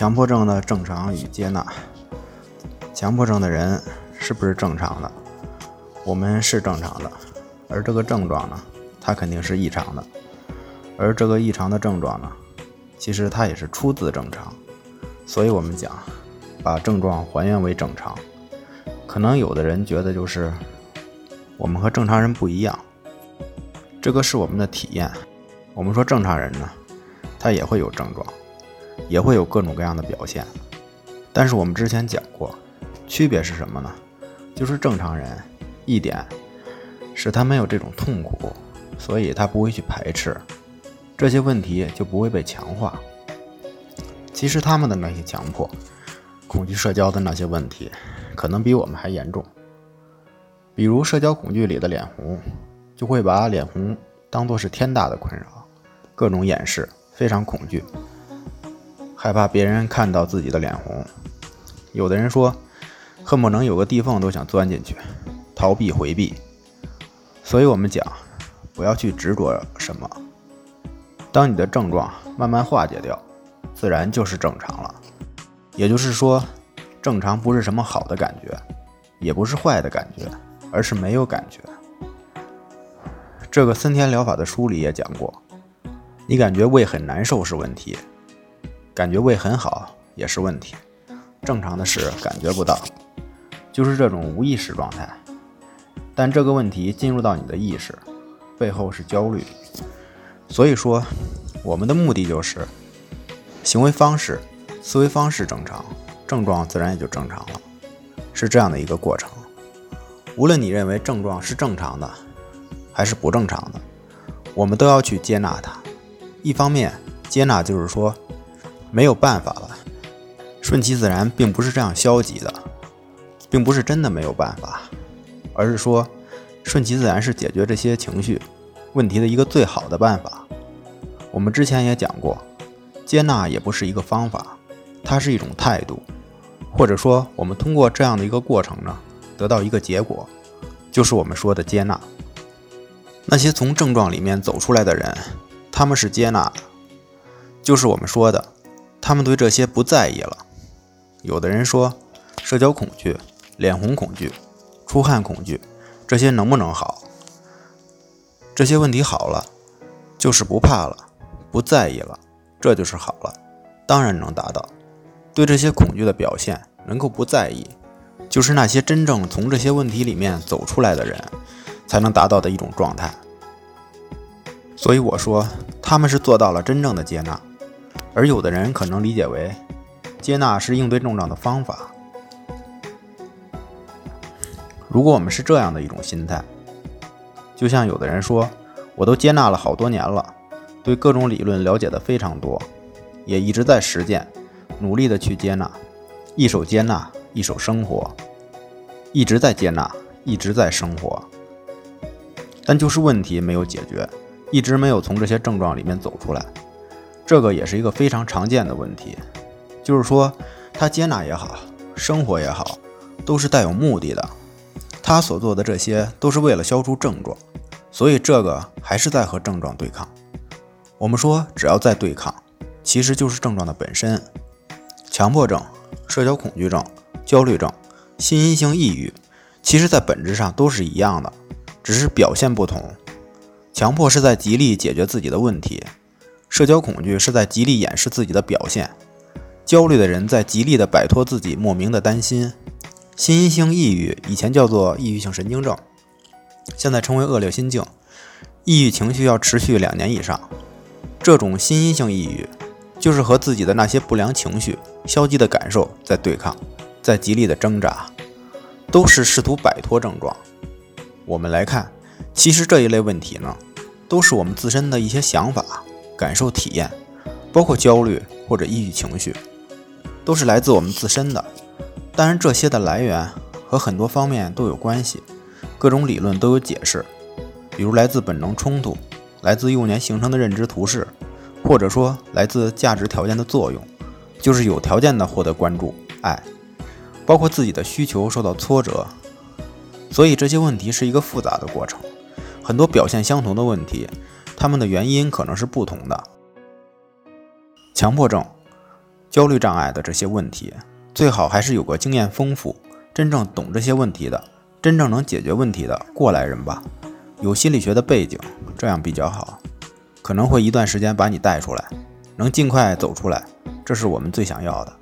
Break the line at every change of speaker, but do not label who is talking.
强迫症的正常与接纳。强迫症的人是不是正常的？我们是正常的，而这个症状呢，它肯定是异常的。而这个异常的症状呢，其实它也是出自正常。所以我们讲，把症状还原为正常。可能有的人觉得就是我们和正常人不一样，这个是我们的体验。我们说正常人呢，他也会有症状。也会有各种各样的表现，但是我们之前讲过，区别是什么呢？就是正常人一点是他没有这种痛苦，所以他不会去排斥这些问题，就不会被强化。其实他们的那些强迫、恐惧社交的那些问题，可能比我们还严重。比如社交恐惧里的脸红，就会把脸红当做是天大的困扰，各种掩饰，非常恐惧。害怕别人看到自己的脸红，有的人说，恨不能有个地缝都想钻进去，逃避回避。所以我们讲，不要去执着什么。当你的症状慢慢化解掉，自然就是正常了。也就是说，正常不是什么好的感觉，也不是坏的感觉，而是没有感觉。这个森田疗法的书里也讲过，你感觉胃很难受是问题。感觉胃很好也是问题，正常的是感觉不到，就是这种无意识状态。但这个问题进入到你的意识，背后是焦虑。所以说，我们的目的就是行为方式、思维方式正常，症状自然也就正常了，是这样的一个过程。无论你认为症状是正常的还是不正常的，我们都要去接纳它。一方面，接纳就是说。没有办法了，顺其自然并不是这样消极的，并不是真的没有办法，而是说顺其自然是解决这些情绪问题的一个最好的办法。我们之前也讲过，接纳也不是一个方法，它是一种态度，或者说我们通过这样的一个过程呢，得到一个结果，就是我们说的接纳。那些从症状里面走出来的人，他们是接纳的，就是我们说的。他们对这些不在意了。有的人说，社交恐惧、脸红恐惧、出汗恐惧，这些能不能好？这些问题好了，就是不怕了，不在意了，这就是好了。当然能达到。对这些恐惧的表现能够不在意，就是那些真正从这些问题里面走出来的人才能达到的一种状态。所以我说，他们是做到了真正的接纳。而有的人可能理解为，接纳是应对症状的方法。如果我们是这样的一种心态，就像有的人说，我都接纳了好多年了，对各种理论了解的非常多，也一直在实践，努力的去接纳，一手接纳，一手生活，一直在接纳，一直在生活，但就是问题没有解决，一直没有从这些症状里面走出来。这个也是一个非常常见的问题，就是说他接纳也好，生活也好，都是带有目的的。他所做的这些都是为了消除症状，所以这个还是在和症状对抗。我们说，只要在对抗，其实就是症状的本身。强迫症、社交恐惧症、焦虑症、心因性抑郁，其实在本质上都是一样的，只是表现不同。强迫是在极力解决自己的问题。社交恐惧是在极力掩饰自己的表现，焦虑的人在极力的摆脱自己莫名的担心。心因性抑郁以前叫做抑郁性神经症，现在称为恶劣心境。抑郁情绪要持续两年以上，这种心因性抑郁就是和自己的那些不良情绪、消极的感受在对抗，在极力的挣扎，都是试图摆脱症状。我们来看，其实这一类问题呢，都是我们自身的一些想法。感受体验，包括焦虑或者抑郁情绪，都是来自我们自身的。当然，这些的来源和很多方面都有关系，各种理论都有解释。比如来自本能冲突，来自幼年形成的认知图式，或者说来自价值条件的作用，就是有条件的获得关注、爱，包括自己的需求受到挫折。所以这些问题是一个复杂的过程，很多表现相同的问题。他们的原因可能是不同的。强迫症焦虑障碍的这些问题，最好还是有个经验丰富、真正懂这些问题的、真正能解决问题的过来人吧。有心理学的背景，这样比较好，可能会一段时间把你带出来，能尽快走出来，这是我们最想要的。